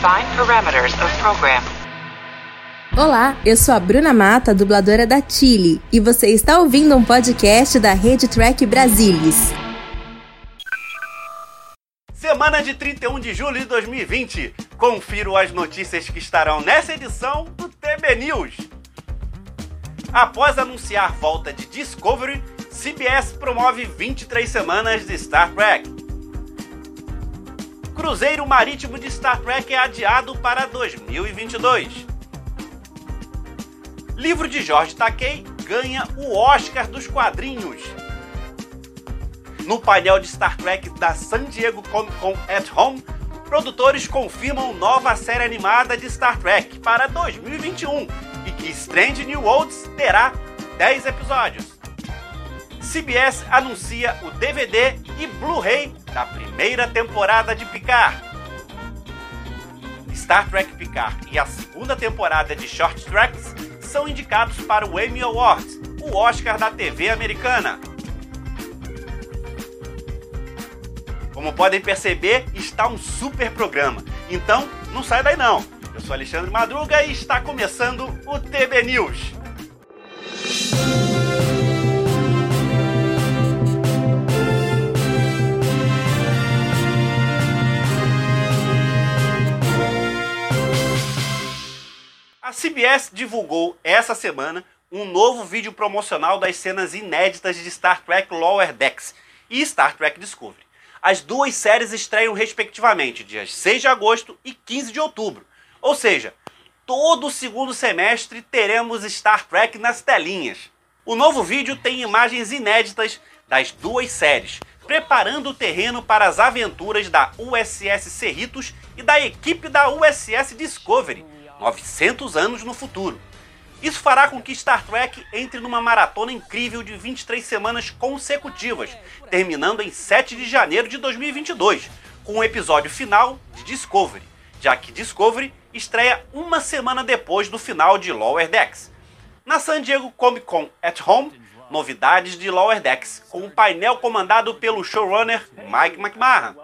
Define parameters of program. Olá, eu sou a Bruna Mata, dubladora da Chile, e você está ouvindo um podcast da Rede Track Brasilis. Semana de 31 de julho de 2020. Confiro as notícias que estarão nessa edição do TB News. Após anunciar volta de Discovery, CBS promove 23 semanas de Star Trek. Cruzeiro Marítimo de Star Trek é adiado para 2022. Livro de Jorge Takei ganha o Oscar dos quadrinhos. No painel de Star Trek da San Diego Comic Con at Home, produtores confirmam nova série animada de Star Trek para 2021 e que Strange New Worlds terá 10 episódios. CBS anuncia o DVD e Blu-ray da primeira temporada de Picard. Star Trek Picard e a segunda temporada de Short Tracks são indicados para o Emmy Awards, o Oscar da TV americana. Como podem perceber, está um super programa. Então, não sai daí não. Eu sou Alexandre Madruga e está começando o TB News. A CBS divulgou essa semana um novo vídeo promocional das cenas inéditas de Star Trek Lower Decks e Star Trek Discovery. As duas séries estreiam respectivamente dias 6 de agosto e 15 de outubro. Ou seja, todo o segundo semestre teremos Star Trek nas telinhas. O novo vídeo tem imagens inéditas das duas séries, preparando o terreno para as aventuras da USS Cerritos e da equipe da USS Discovery, 900 anos no futuro. Isso fará com que Star Trek entre numa maratona incrível de 23 semanas consecutivas, terminando em 7 de janeiro de 2022, com o episódio final de Discovery, já que Discovery estreia uma semana depois do final de Lower Decks. Na San Diego Comic Con at Home, novidades de Lower Decks, com um painel comandado pelo showrunner Mike McMahon.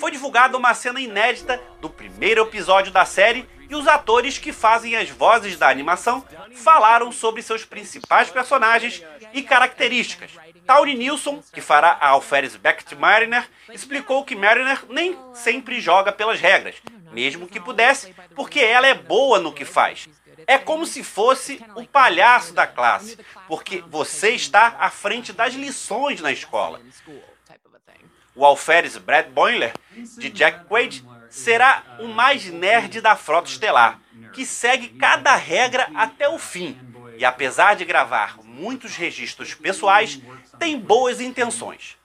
Foi divulgada uma cena inédita do primeiro episódio da série e os atores que fazem as vozes da animação falaram sobre seus principais personagens e características. Tawny Nilsson, que fará a Alferes Beckett Mariner, explicou que Mariner nem sempre joga pelas regras, mesmo que pudesse, porque ela é boa no que faz. É como se fosse o palhaço da classe, porque você está à frente das lições na escola. O alferes Brad Boiler, de Jack Quaid, será o mais nerd da frota estelar, que segue cada regra até o fim. E apesar de gravar muitos registros pessoais, tem boas intenções.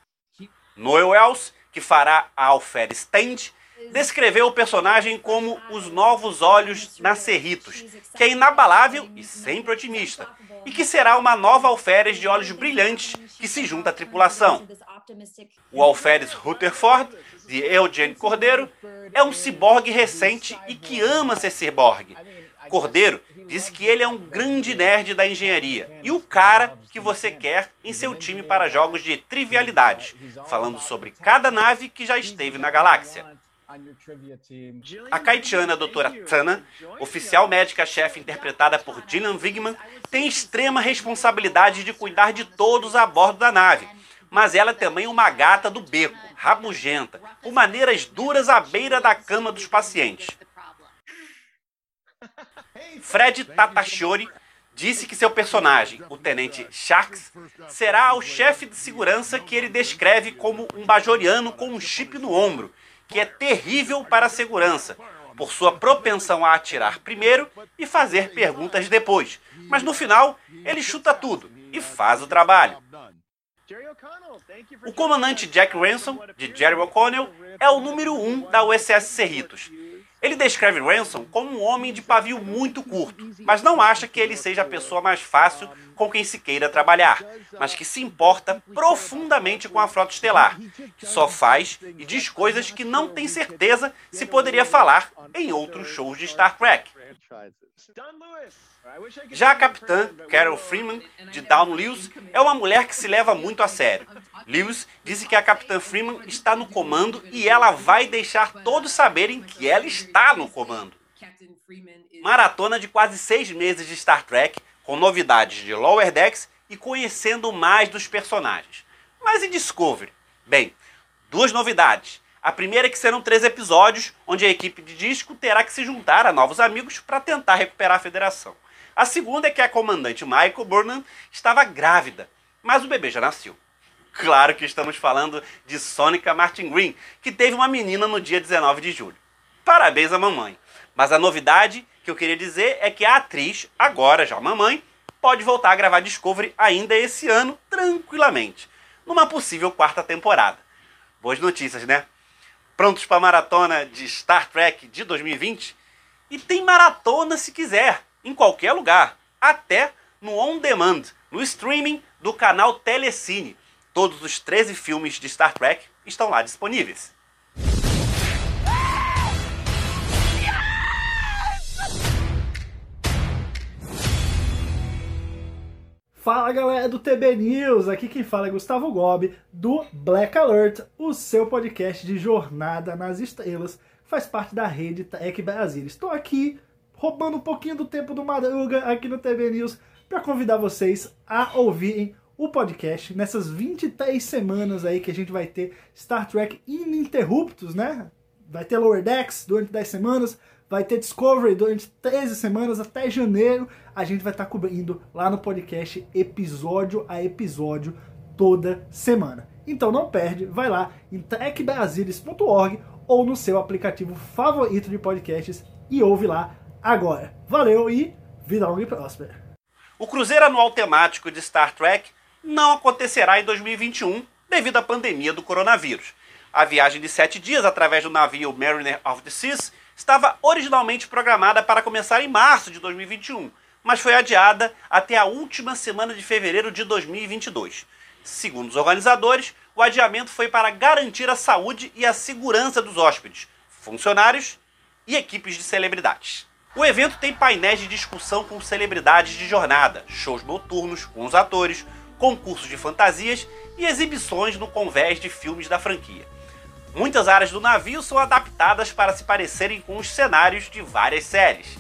Noel Wells, que fará a alferes Stand, descreveu o personagem como os novos olhos na Cerritos, que é inabalável e sempre otimista, e que será uma nova alferes de olhos brilhantes que se junta à tripulação. O alferes Rutherford, de Eugene Cordeiro, é um ciborgue recente e que ama ser ciborgue. Cordeiro disse que ele é um grande nerd da engenharia e o cara que você quer em seu time para jogos de trivialidades, falando sobre cada nave que já esteve na galáxia. A Kaitiana doutora Tana, oficial médica-chefe interpretada por Gillian Wigman, tem extrema responsabilidade de cuidar de todos a bordo da nave, mas ela é também uma gata do beco, rabugenta, com maneiras duras à beira da cama dos pacientes. Fred Tatasciore disse que seu personagem, o Tenente Sharks, será o chefe de segurança que ele descreve como um bajoriano com um chip no ombro, que é terrível para a segurança, por sua propensão a atirar primeiro e fazer perguntas depois. Mas no final, ele chuta tudo e faz o trabalho. O comandante Jack Ransom, de Jerry O'Connell, é o número 1 um da USS Cerritos. Ele descreve Ransom como um homem de pavio muito curto, mas não acha que ele seja a pessoa mais fácil com quem se queira trabalhar, mas que se importa profundamente com a frota estelar, que só faz e diz coisas que não tem certeza se poderia falar em outros shows de Star Trek. Já a capitã, Carol Freeman, de Down Lewis, é uma mulher que se leva muito a sério. Lewis disse que a capitã Freeman está no comando e ela vai deixar todos saberem que ela está no comando. Maratona de quase seis meses de Star Trek, com novidades de Lower Decks e conhecendo mais dos personagens. Mas em Discovery? Bem, duas novidades. A primeira é que serão três episódios, onde a equipe de disco terá que se juntar a novos amigos para tentar recuperar a federação. A segunda é que a comandante Michael Burnham estava grávida, mas o bebê já nasceu. Claro que estamos falando de Sônica Martin Green, que teve uma menina no dia 19 de julho. Parabéns à mamãe. Mas a novidade que eu queria dizer é que a atriz, agora já mamãe, pode voltar a gravar Discovery ainda esse ano, tranquilamente, numa possível quarta temporada. Boas notícias, né? Prontos para a maratona de Star Trek de 2020? E tem maratona se quiser, em qualquer lugar, até no on demand, no streaming do canal Telecine. Todos os 13 filmes de Star Trek estão lá disponíveis. Fala galera do TB News, aqui quem fala é Gustavo Gobi do Black Alert, o seu podcast de jornada nas estrelas, faz parte da rede Tech Brasil. Estou aqui roubando um pouquinho do tempo do Madruga aqui no TB News para convidar vocês a ouvirem o podcast nessas 23 semanas aí que a gente vai ter Star Trek ininterruptos, né? Vai ter Lower Decks durante 10 semanas, vai ter Discovery durante 13 semanas até janeiro. A gente vai estar tá cobrindo lá no podcast episódio a episódio toda semana. Então não perde, vai lá em trekbrasilis.org ou no seu aplicativo favorito de podcasts e ouve lá agora. Valeu e vida longa e próspera. O cruzeiro anual temático de Star Trek não acontecerá em 2021 devido à pandemia do coronavírus. A viagem de sete dias através do navio Mariner of the Seas estava originalmente programada para começar em março de 2021, mas foi adiada até a última semana de fevereiro de 2022. Segundo os organizadores, o adiamento foi para garantir a saúde e a segurança dos hóspedes, funcionários e equipes de celebridades. O evento tem painéis de discussão com celebridades de jornada, shows noturnos com os atores, concursos de fantasias e exibições no convés de filmes da franquia. Muitas áreas do navio são adaptadas para se parecerem com os cenários de várias séries.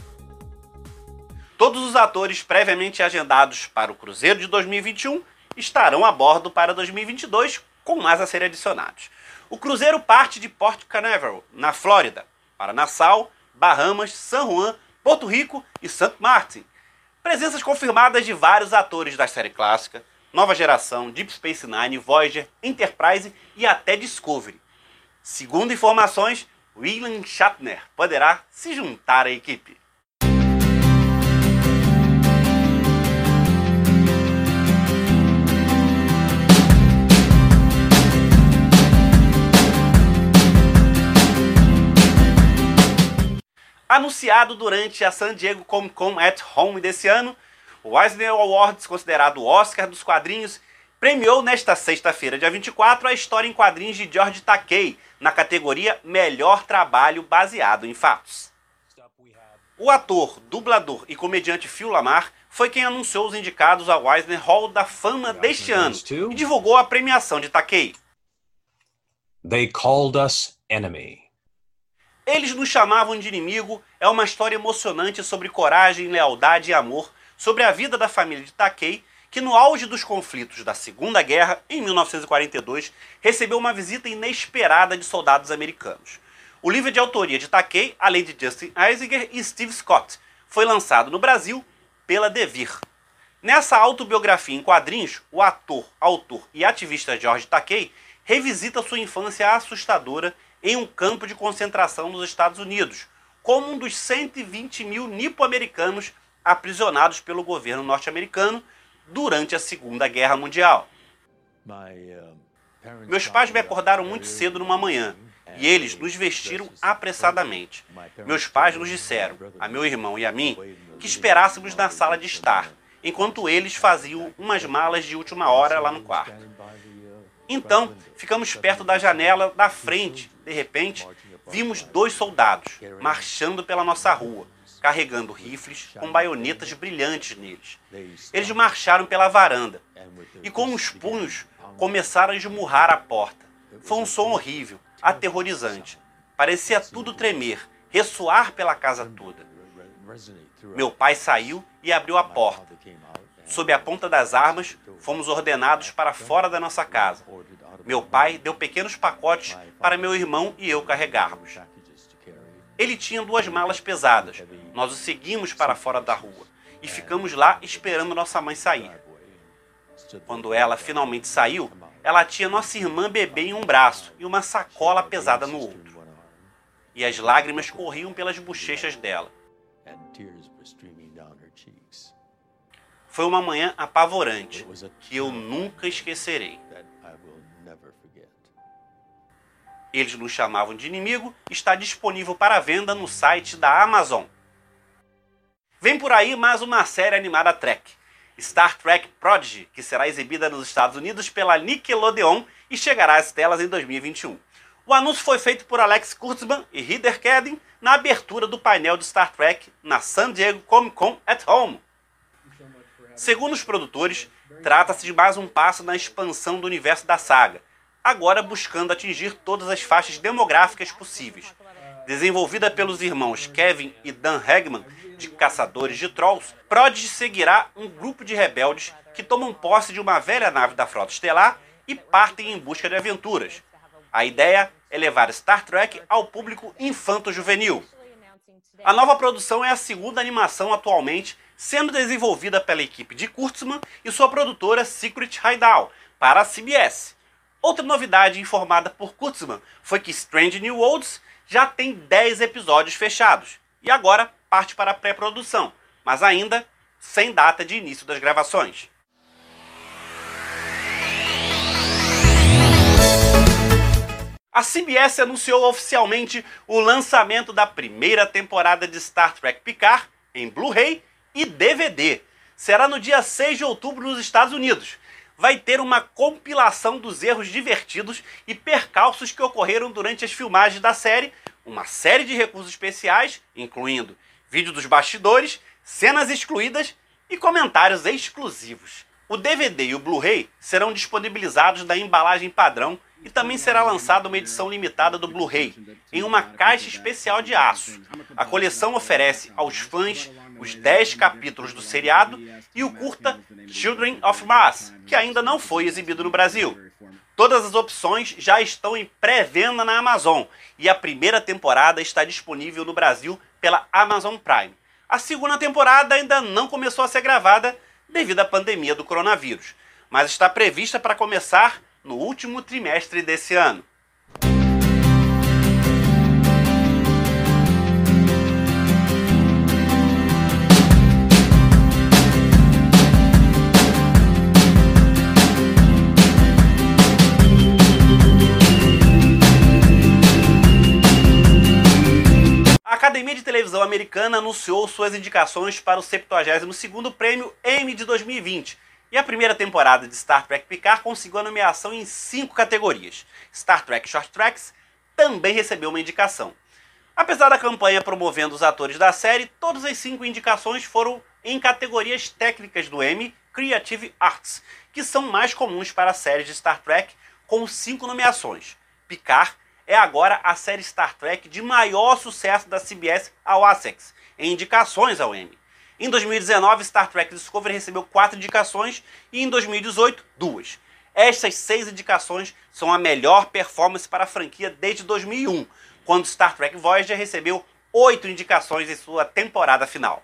Todos os atores previamente agendados para o cruzeiro de 2021 estarão a bordo para 2022, com mais a serem adicionados. O cruzeiro parte de Port Canaveral, na Flórida, para Nassau, Bahamas, San Juan, Porto Rico e St. Martin. Presenças confirmadas de vários atores da série clássica, Nova Geração, Deep Space Nine, Voyager, Enterprise e até Discovery. Segundo informações, William Shatner poderá se juntar à equipe. Anunciado durante a San Diego Comic Con at Home desse ano, o Eisner Awards, considerado o Oscar dos quadrinhos, premiou nesta sexta-feira, dia 24, a história em quadrinhos de George Takei, na categoria Melhor Trabalho Baseado em Fatos. O ator, dublador e comediante Phil Lamar foi quem anunciou os indicados ao Eisner Hall da Fama deste ano e divulgou a premiação de Takei. They called us enemy. Eles nos chamavam de inimigo é uma história emocionante sobre coragem, lealdade e amor, sobre a vida da família de Takei que no auge dos conflitos da Segunda Guerra, em 1942, recebeu uma visita inesperada de soldados americanos. O livro de autoria de Takei, além de Justin Eisinger e Steve Scott, foi lançado no Brasil pela Devir. Nessa autobiografia em quadrinhos, o ator, autor e ativista George Takei revisita sua infância assustadora em um campo de concentração nos Estados Unidos, como um dos 120 mil nipo-americanos aprisionados pelo governo norte-americano durante a Segunda Guerra Mundial. Meus pais me acordaram muito cedo numa manhã e eles nos vestiram apressadamente. Meus pais nos disseram, a meu irmão e a mim, que esperássemos na sala de estar, enquanto eles faziam umas malas de última hora lá no quarto. Então, ficamos perto da janela da frente. De repente, vimos dois soldados marchando pela nossa rua. Carregando rifles com baionetas brilhantes neles. Eles marcharam pela varanda e, com os punhos, começaram a esmurrar a porta. Foi um som horrível, aterrorizante. Parecia tudo tremer, ressoar pela casa toda. Meu pai saiu e abriu a porta. Sob a ponta das armas, fomos ordenados para fora da nossa casa. Meu pai deu pequenos pacotes para meu irmão e eu carregarmos. Ele tinha duas malas pesadas. Nós o seguimos para fora da rua e ficamos lá esperando nossa mãe sair. Quando ela finalmente saiu, ela tinha nossa irmã bebê em um braço e uma sacola pesada no outro. E as lágrimas corriam pelas bochechas dela. Foi uma manhã apavorante que eu nunca esquecerei. Eles nos chamavam de inimigo, está disponível para venda no site da Amazon. Vem por aí mais uma série animada Trek, Star Trek Prodigy, que será exibida nos Estados Unidos pela Nickelodeon e chegará às telas em 2021. O anúncio foi feito por Alex Kurtzman e Heather Kedden na abertura do painel de Star Trek na San Diego Comic Con at Home. Segundo os produtores, trata-se de mais um passo na expansão do universo da saga, agora buscando atingir todas as faixas demográficas possíveis. Desenvolvida pelos irmãos Kevin e Dan Hagman, de Caçadores de Trolls, Prodigy seguirá um grupo de rebeldes que tomam posse de uma velha nave da frota estelar e partem em busca de aventuras. A ideia é levar Star Trek ao público infanto-juvenil. A nova produção é a segunda animação atualmente sendo desenvolvida pela equipe de Kurtzman e sua produtora Secret Hideout para a CBS. Outra novidade informada por Kurtzman foi que Strange New Worlds já tem 10 episódios fechados e agora parte para a pré-produção, mas ainda sem data de início das gravações. A CBS anunciou oficialmente o lançamento da primeira temporada de Star Trek Picard em Blu-ray e DVD. Será no dia 6 de outubro nos Estados Unidos. Vai ter uma compilação dos erros divertidos e percalços que ocorreram durante as filmagens da série, uma série de recursos especiais, incluindo vídeo dos bastidores, cenas excluídas e comentários exclusivos. O DVD e o Blu-ray serão disponibilizados na embalagem padrão e também será lançada uma edição limitada do Blu-ray, em uma caixa especial de aço. A coleção oferece aos fãs os 10 capítulos do seriado e o curta Children of Mars, que ainda não foi exibido no Brasil. Todas as opções já estão em pré-venda na Amazon e a primeira temporada está disponível no Brasil pela Amazon Prime. A segunda temporada ainda não começou a ser gravada devido à pandemia do coronavírus, mas está prevista para começar no último trimestre desse ano. Academia de Televisão Americana anunciou suas indicações para o 72º Prêmio Emmy de 2020. E a primeira temporada de Star Trek Picard conseguiu a nomeação em cinco categorias. Star Trek Short Tracks também recebeu uma indicação. Apesar da campanha promovendo os atores da série, todas as cinco indicações foram em categorias técnicas do Emmy Creative Arts, que são mais comuns para séries de Star Trek, com cinco nomeações. Picard é agora a série Star Trek de maior sucesso da CBS ao Essex, em indicações ao Emmy. Em 2019, Star Trek Discovery recebeu quatro indicações e em 2018, duas. Estas seis indicações são a melhor performance para a franquia desde 2001, quando Star Trek Voyager recebeu oito indicações em sua temporada final.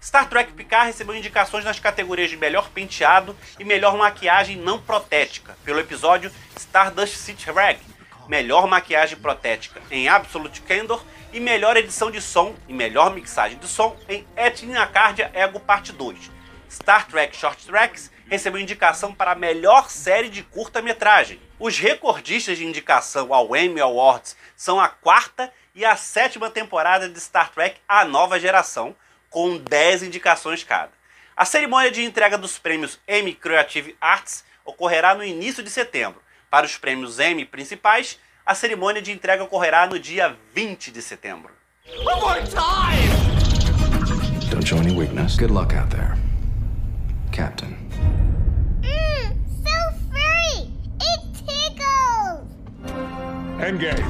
Star Trek Picard recebeu indicações nas categorias de melhor penteado e melhor maquiagem não protética, pelo episódio Stardust City Rag, melhor maquiagem protética em Absolute Candor e melhor edição de som e melhor mixagem de som em Etnia Cardia Ego Parte 2. Star Trek Short Tracks recebeu indicação para a melhor série de curta-metragem. Os recordistas de indicação ao Emmy Awards são a quarta e a sétima temporada de Star Trek A Nova Geração, com 10 indicações cada. A cerimônia de entrega dos prêmios Emmy Creative Arts ocorrerá no início de setembro para os prêmios Emmy principais, a cerimônia de entrega ocorrerá no dia 20 de setembro. Don't show any weakness. Good luck out there. Captain. Mmm, so furry! It tickles! Engage.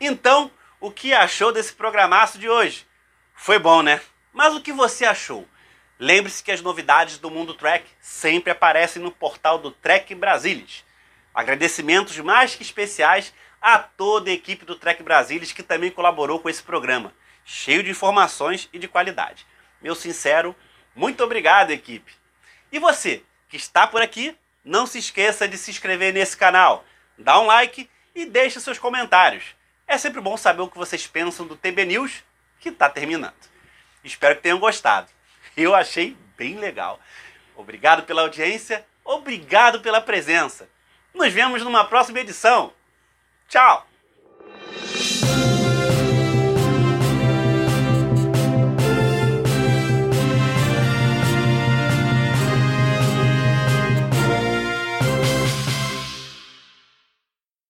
Então, o que achou desse programaço de hoje? Foi bom, né? Mas o que você achou? Lembre-se que as novidades do Mundo Trek sempre aparecem no portal do Trek Brasilis. Agradecimentos mais que especiais a toda a equipe do Trek Brasilis que também colaborou com esse programa, cheio de informações e de qualidade. Meu sincero, muito obrigado, equipe. E você, que está por aqui, não se esqueça de se inscrever nesse canal, dá um like e deixe seus comentários. É sempre bom saber o que vocês pensam do TB News, que está terminando. Espero que tenham gostado. Eu achei bem legal. Obrigado pela audiência, obrigado pela presença. Nos vemos numa próxima edição. Tchau!